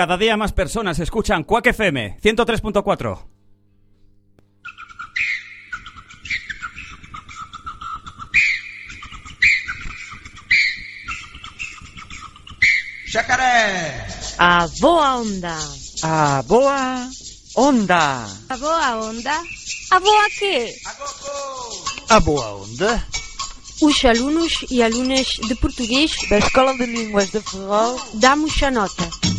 Cada día más personas escuchan Quack FM 103.4. Jacaré! A boa onda. A boa onda. A boa onda? A boa quê? A boa onda. Os alunos e alunas de português Da Escola de Línguas de Ferrol. damos a nota.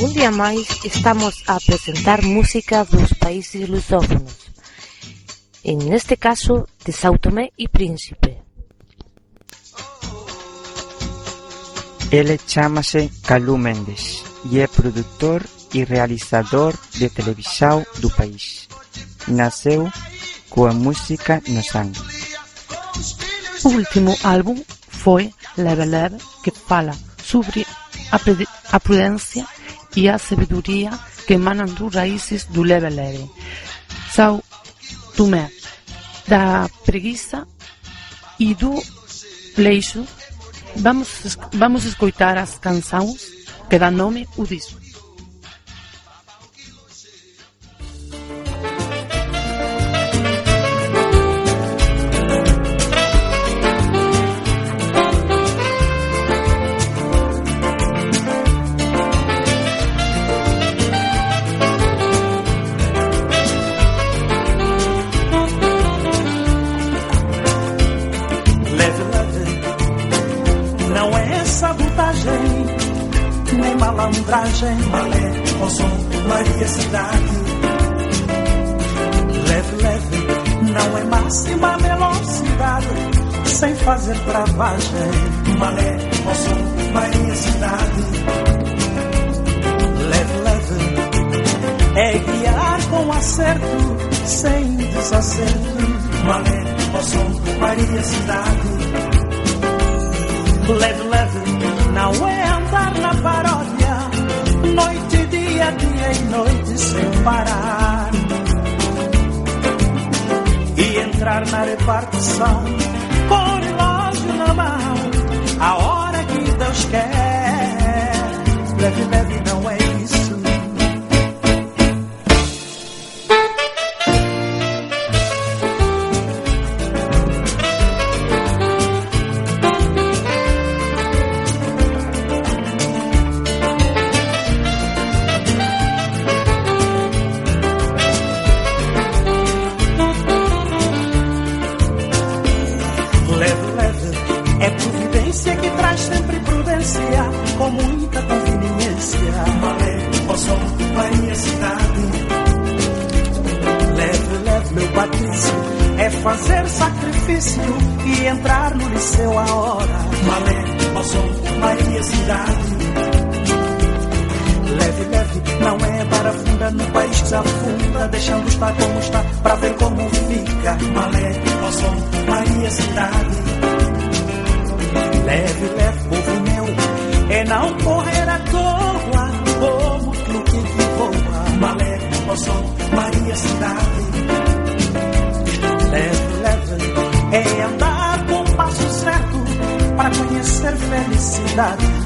Un día máis estamos a apresentar música dos países lusófonos. En este caso, de Sao Tomé e Príncipe. Ele chamase Calú Mendes e é produtor e realizador de televisão do país. Nasceu coa música no sangue. O último álbum foi Leve Leve, que fala sobre a, a prudência e a sabedoria que emanam dos raízes do Leve Leve. São Tomé, da preguiça e do leixo. Vamos, vamos escoitar as canções que dá nome ao disco. Malandragem. Malé, Consom, Maria Cidade. Leve, leve, não é máxima velocidade, sem fazer travagem. Malé, Consom, Maria Cidade. Leve, leve, é guiar com acerto, sem desacerto. Malé, Consom, Maria Cidade. Leve, leve, não é andar na paródia. Noite dia, dia e noite sem parar. E entrar na repartição com relógio na mão. A hora que Deus quer. Leve, leve, não é felicidade.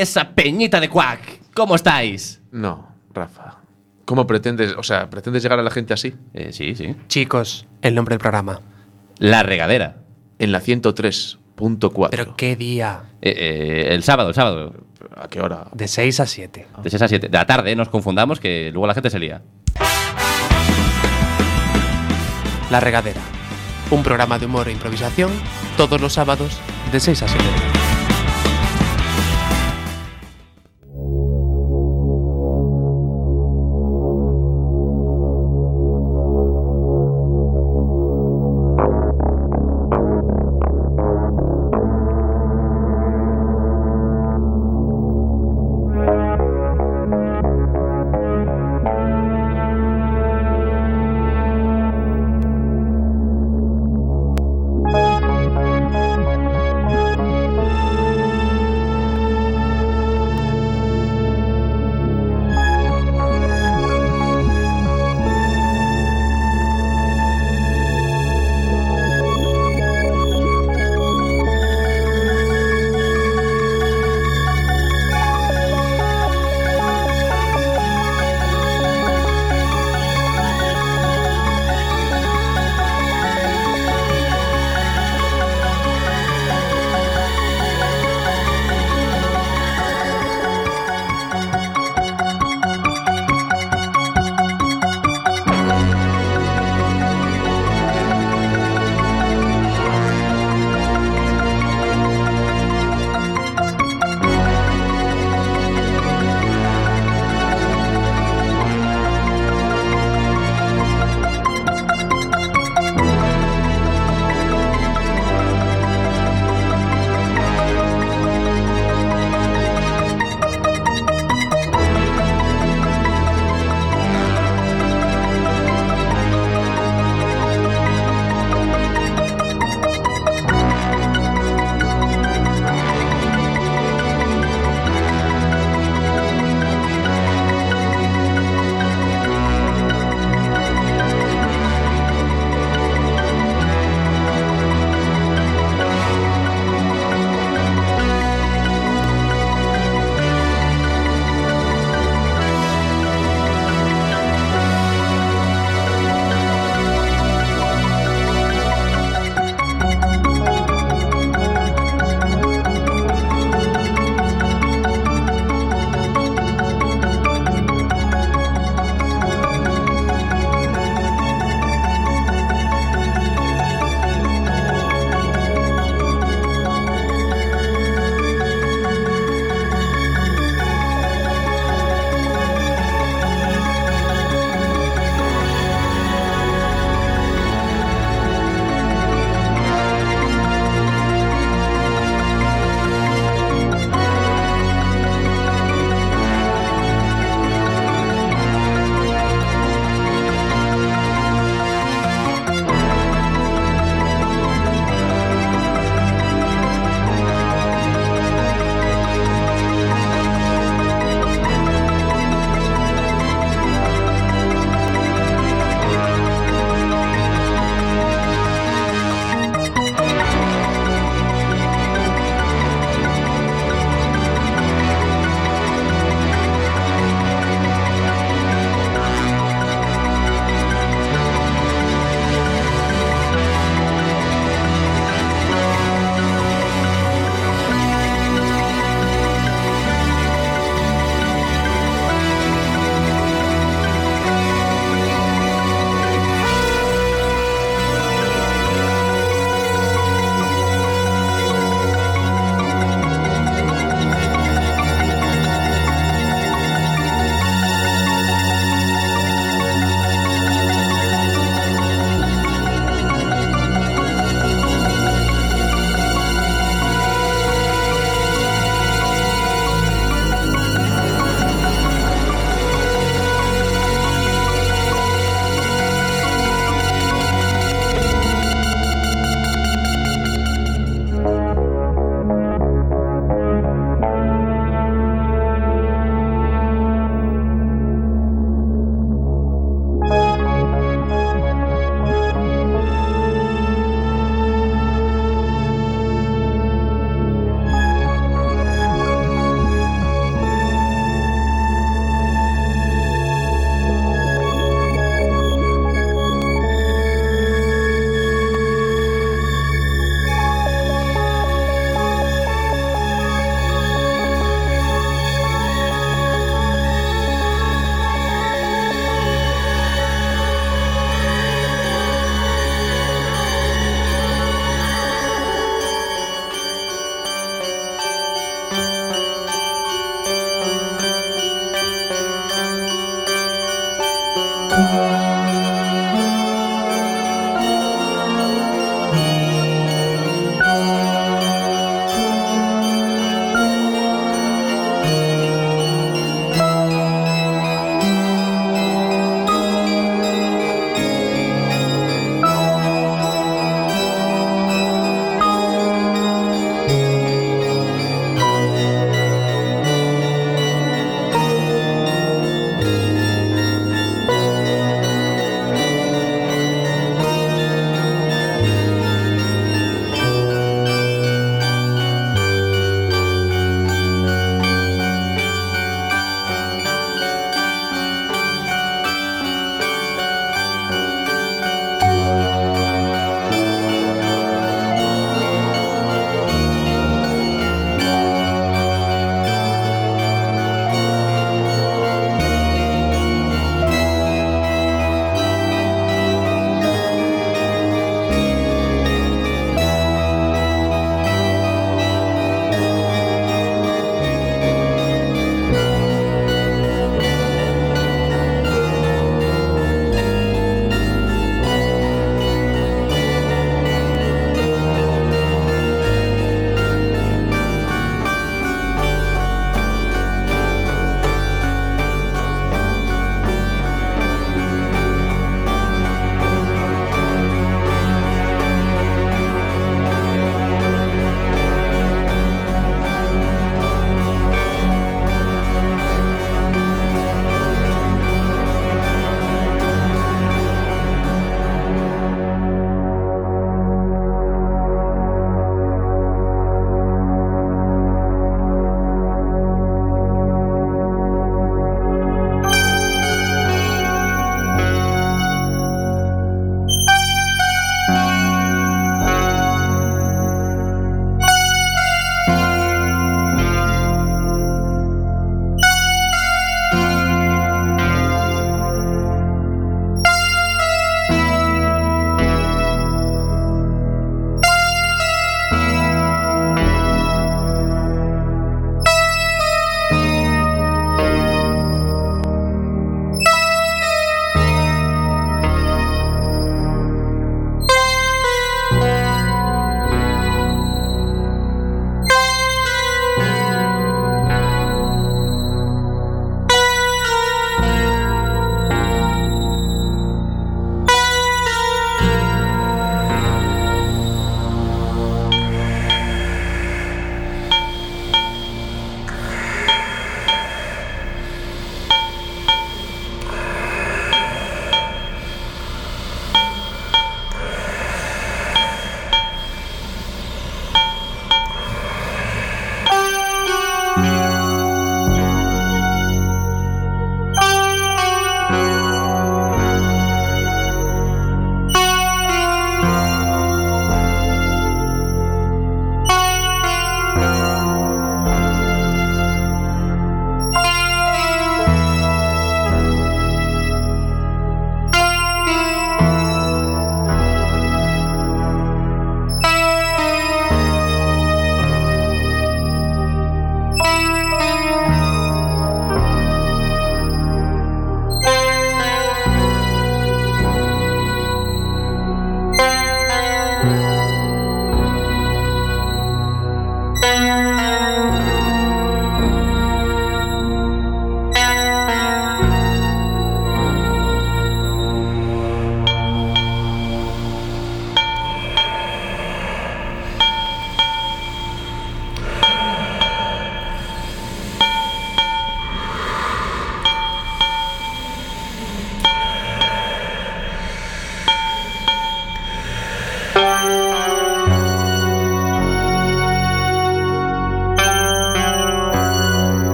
esa peñita de cuac. ¿Cómo estáis? No, Rafa. ¿Cómo pretendes, o sea, pretendes llegar a la gente así? Eh, sí, sí. Chicos, el nombre del programa. La regadera. En la 103.4. ¿Pero qué día? Eh, eh, el sábado, el sábado. ¿A qué hora? De 6 a 7. De 6 a 7. De la tarde, nos confundamos que luego la gente se lía. La regadera. Un programa de humor e improvisación todos los sábados de 6 a 7.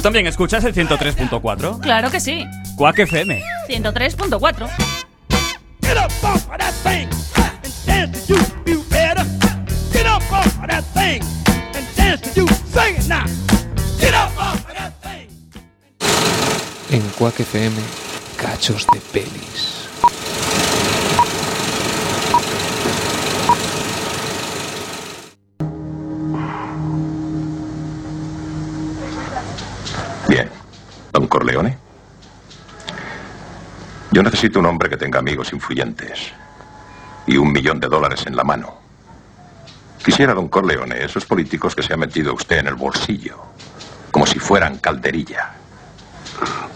¿Tú también escuchas el 103.4? Claro que sí. Quack FM. 103.4. Get up off of that thing and dance to you, you better. Get up off of that thing and dance to you. Sing it now. Get up off of that thing. En Quack FM, cachos de pelis. Corleone. Yo necesito un hombre que tenga amigos influyentes y un millón de dólares en la mano. Quisiera, don Corleone, esos políticos que se ha metido usted en el bolsillo, como si fueran calderilla.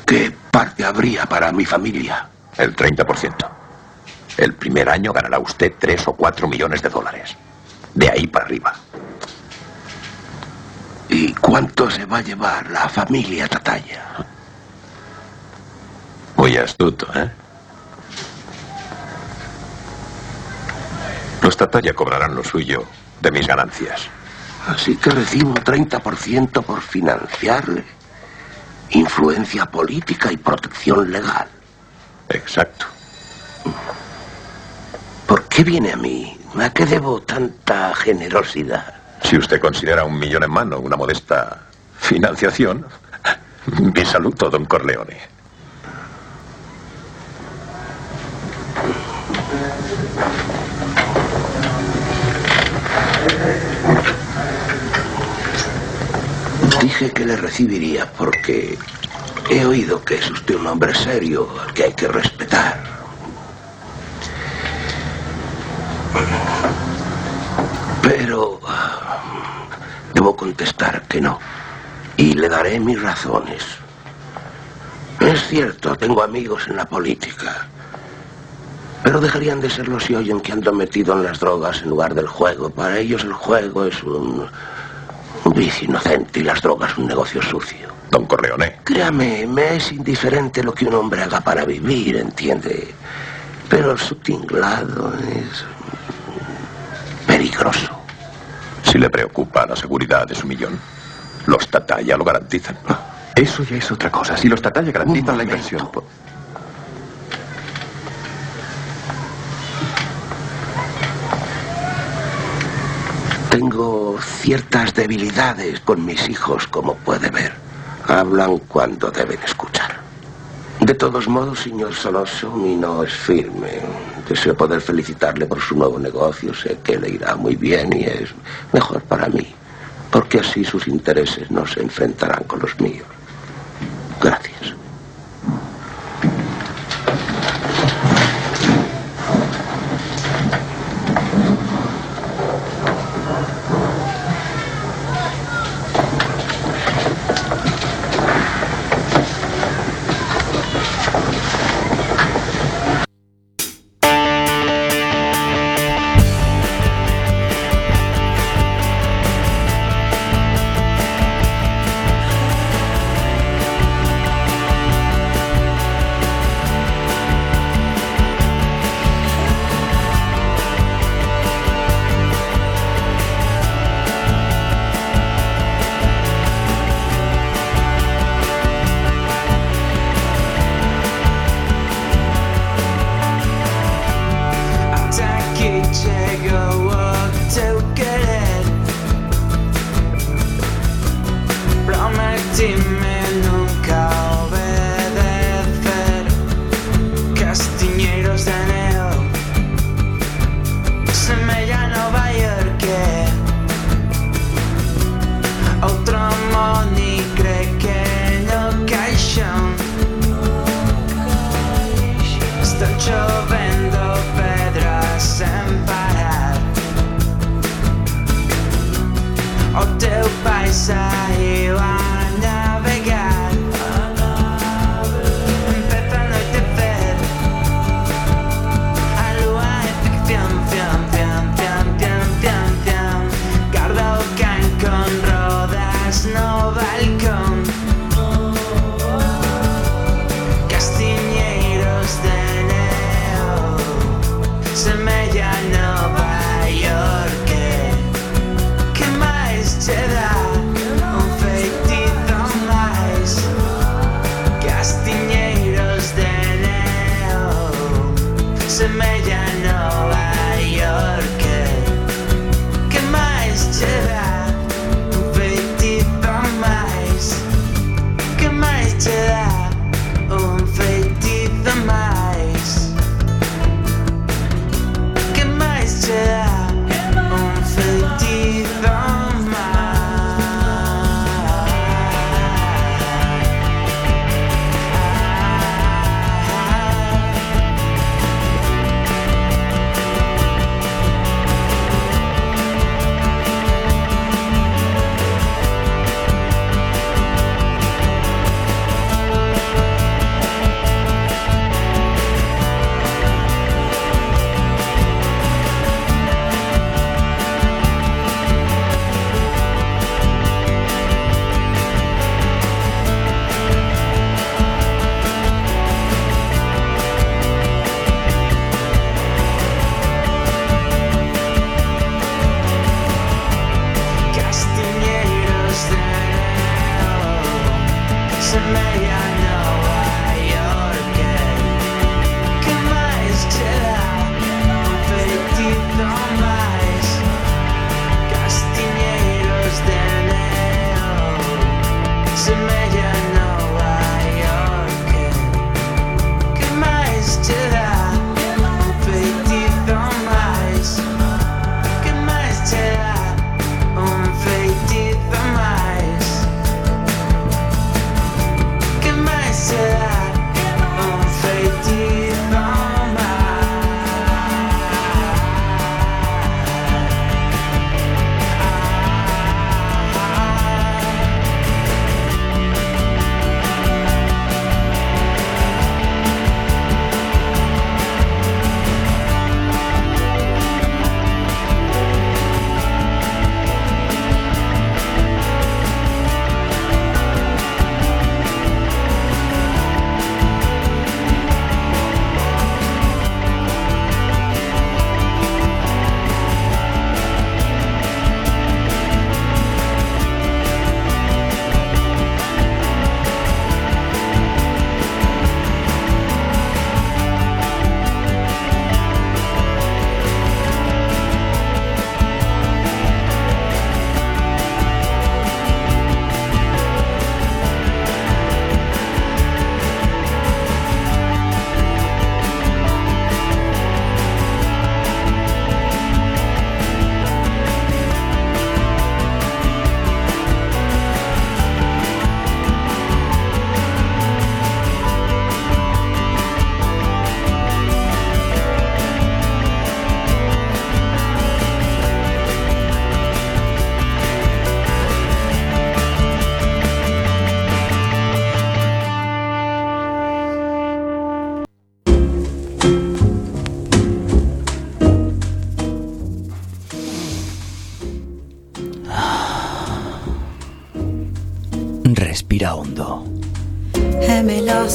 ¿Qué parte habría para mi familia? El 30%. El primer año ganará usted 3 o 4 millones de dólares. De ahí para arriba. ¿Y cuánto se va a llevar la familia Tataya? Muy astuto, ¿eh? Los Tataya cobrarán lo suyo de mis ganancias. Así que recibo un 30% por financiarle. Influencia política y protección legal. Exacto. ¿Por qué viene a mí? ¿A qué debo tanta generosidad? Si usted considera un millón en mano una modesta financiación, mi saludo, don Corleone. Dije que le recibiría porque he oído que es usted un hombre serio al que hay que respetar. Pero ah, debo contestar que no. Y le daré mis razones. Es cierto, tengo amigos en la política. Pero dejarían de serlo si oyen que ando metido en las drogas en lugar del juego. Para ellos el juego es un, un vicio inocente y las drogas un negocio sucio. Don Corleone. Créame, me es indiferente lo que un hombre haga para vivir, ¿entiende? Pero su tinglado es peligroso. Si le preocupa la seguridad de su millón, los Tataya lo garantizan. Eso ya es otra cosa. Si los Tataya garantizan la inversión. Tengo ciertas debilidades con mis hijos, como puede ver. Hablan cuando deben escuchar. De todos modos, señor Soloso, mi no es firme. Deseo poder felicitarle por su nuevo negocio. Sé que le irá muy bien y es mejor para mí, porque así sus intereses no se enfrentarán con los míos. Gracias.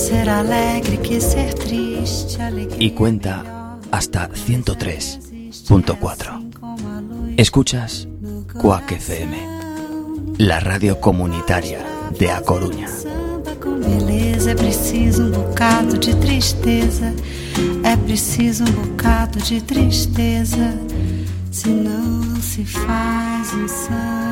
Ser alegre que ser triste. Y cuenta hasta 103.4. Escuchas Cuac FM, la radio comunitaria de A Coruña. com beleza. É preciso um bocado de tristeza. É preciso um bocado de tristeza. Senão não se faz um samba.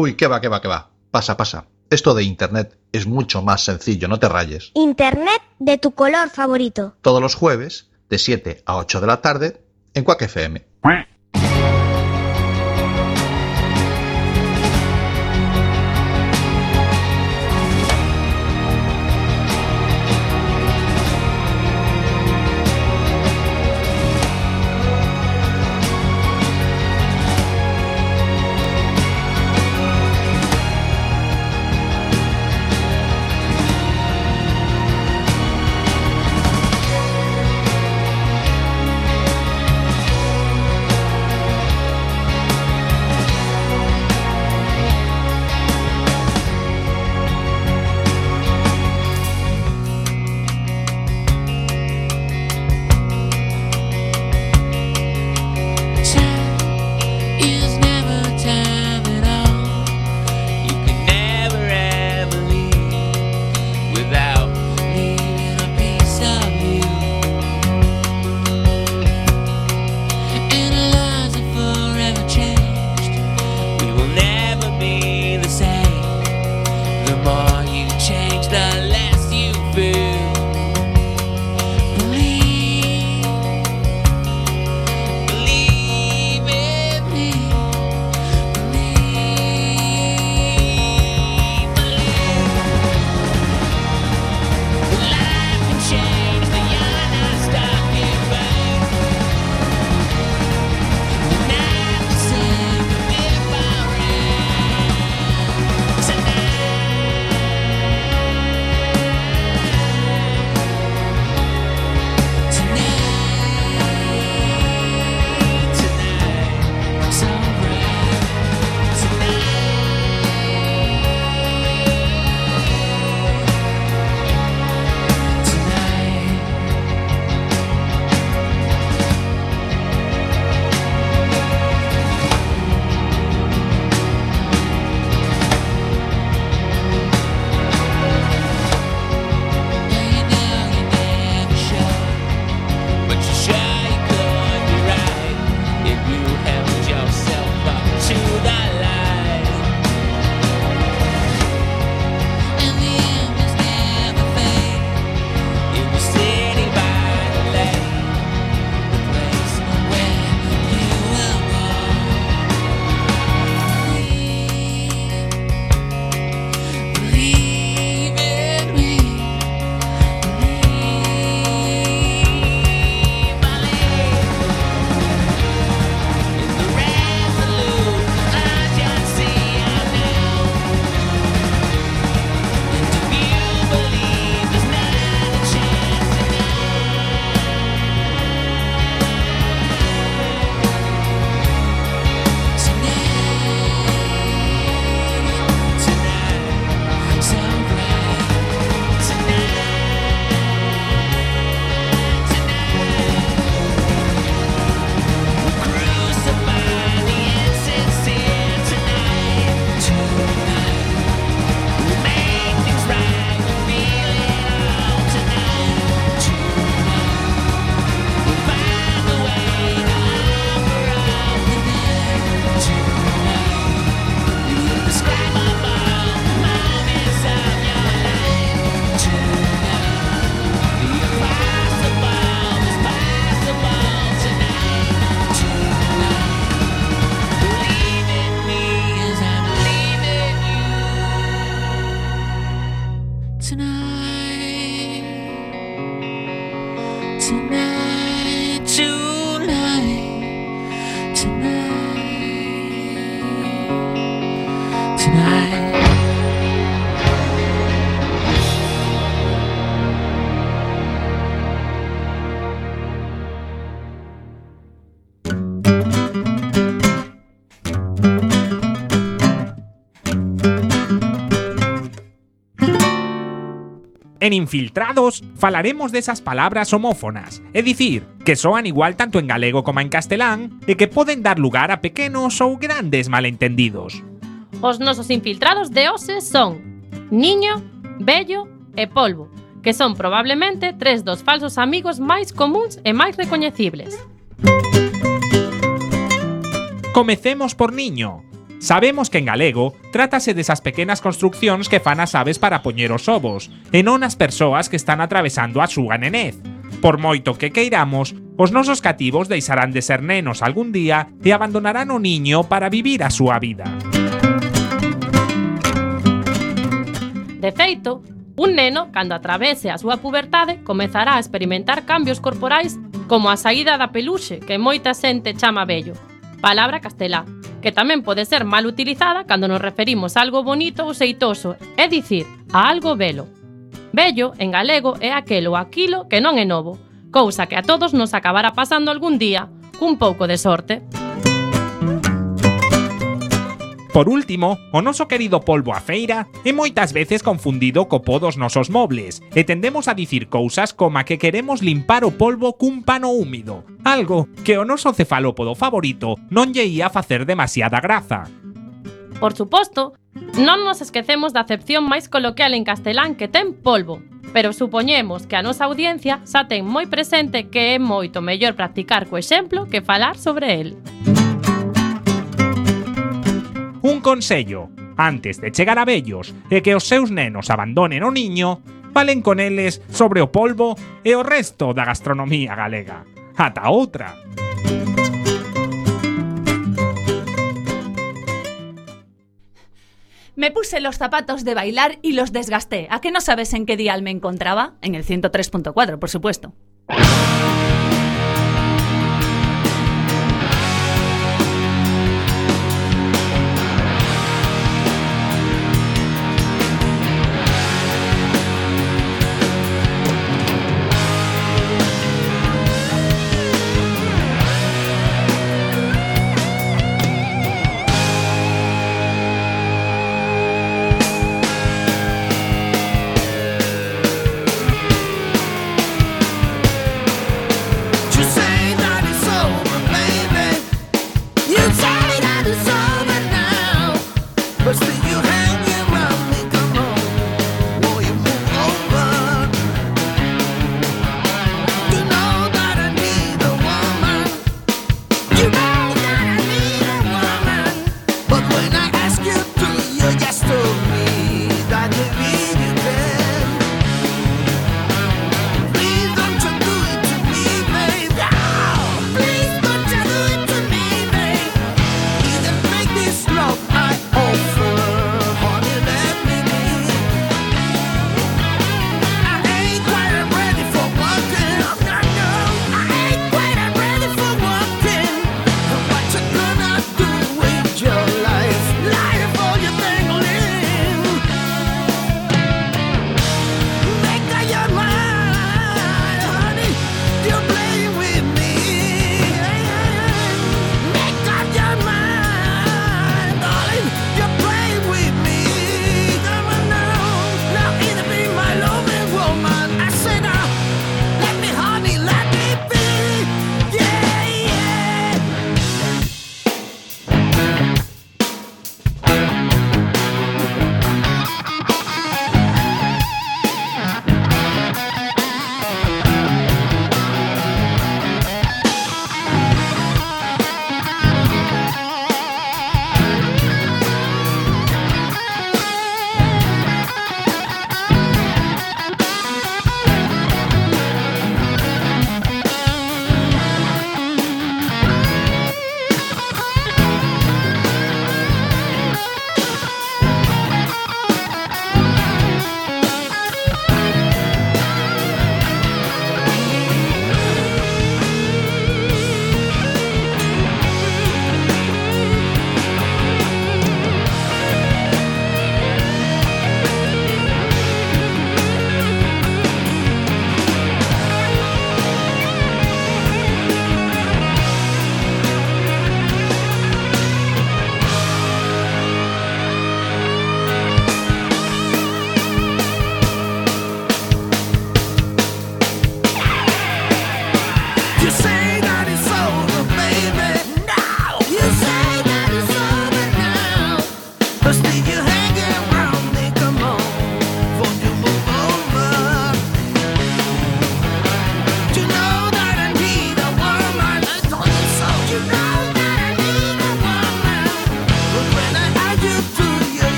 Uy, qué va, qué va, qué va. Pasa, pasa. Esto de Internet es mucho más sencillo, no te rayes. Internet de tu color favorito. Todos los jueves, de 7 a 8 de la tarde, en Quack FM. Infiltrados, falaremos desas palabras homófonas, é dicir, que soan igual tanto en galego como en castelán e que poden dar lugar a pequenos ou grandes malentendidos. Os nosos infiltrados de hoxe son niño, vello e polvo, que son probablemente tres dos falsos amigos máis comuns e máis recoñecibles. Comecemos por niño, Sabemos que en galego trátase desas pequenas construccións que fan as aves para poñer os ovos, e non as persoas que están atravesando a súa nenez. Por moito que queiramos, os nosos cativos deixarán de ser nenos algún día e abandonarán o niño para vivir a súa vida. De feito, un neno, cando atravese a súa pubertade, comezará a experimentar cambios corporais como a saída da peluxe, que moita xente chama vello, palabra castelá, que tamén pode ser mal utilizada cando nos referimos a algo bonito ou seitoso, é dicir, a algo velo. Bello, en galego, é aquelo ou aquilo que non é novo, cousa que a todos nos acabará pasando algún día, cun pouco de sorte. Por último, o noso querido polvo a feira é moitas veces confundido co po dos nosos mobles e tendemos a dicir cousas como a que queremos limpar o polvo cun pano húmido, algo que o noso cefalópodo favorito non lle ia facer demasiada graza. Por suposto, non nos esquecemos da acepción máis coloquial en castelán que ten polvo, pero supoñemos que a nosa audiencia xa ten moi presente que é moito mellor practicar co exemplo que falar sobre el. Un consello, antes de chegar a vellos e que os seus nenos abandonen o niño, falen con eles sobre o polvo e o resto da gastronomía galega. Ata outra! Me puse los zapatos de bailar y los desgasté. ¿A qué no sabes en qué dial me encontraba? En el 103.4, por supuesto.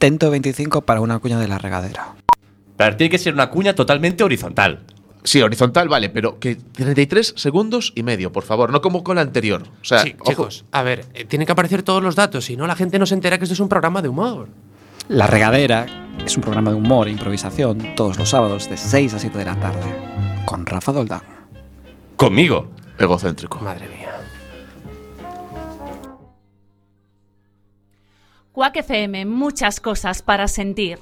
intento 25 para una cuña de la regadera. Pero tiene que ser una cuña totalmente horizontal. Sí, horizontal vale, pero que 33 segundos y medio, por favor, no como con la anterior. O sea, sí, chicos, a ver, eh, tienen que aparecer todos los datos, si no la gente no se entera que esto es un programa de humor. La Regadera es un programa de humor e improvisación todos los sábados de 6 a 7 de la tarde, con Rafa Doldán. Conmigo. Egocéntrico. Madre mía. Quack FM, muchas cosas para sentir.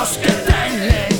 los que tienen.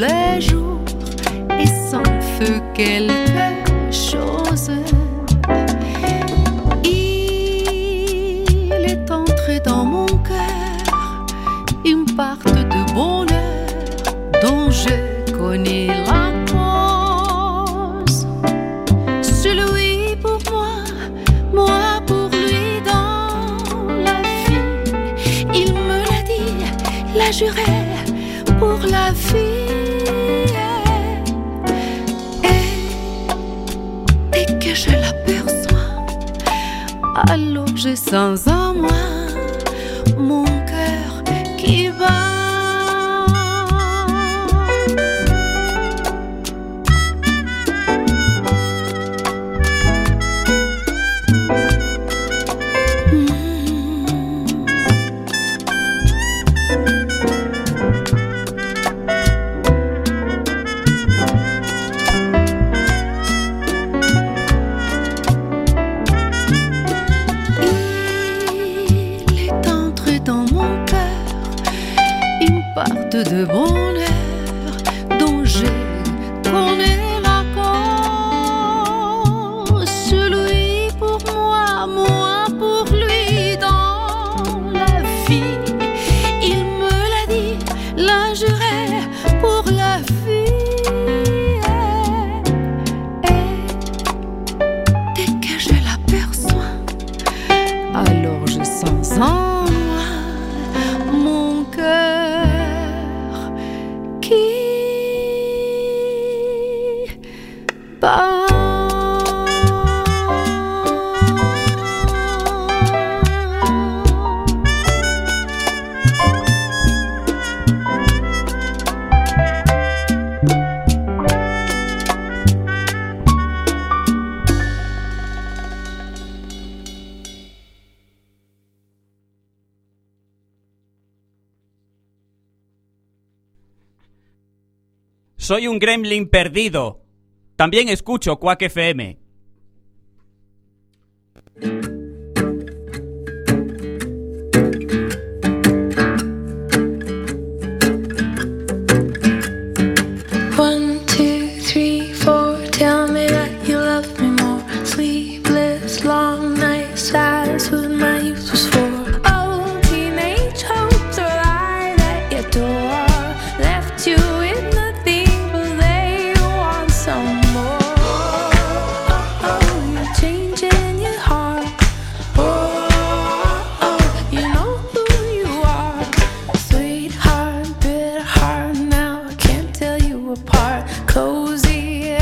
les jours, et sans feu quelque chose. Il est entré dans mon cœur une part de bonheur dont je connais la cause. Celui pour moi, moi pour lui dans la vie. Il me l'a dit, l'a juré pour la vie. J'ai sans ans. Soy un gremlin perdido. También escucho Quack FM.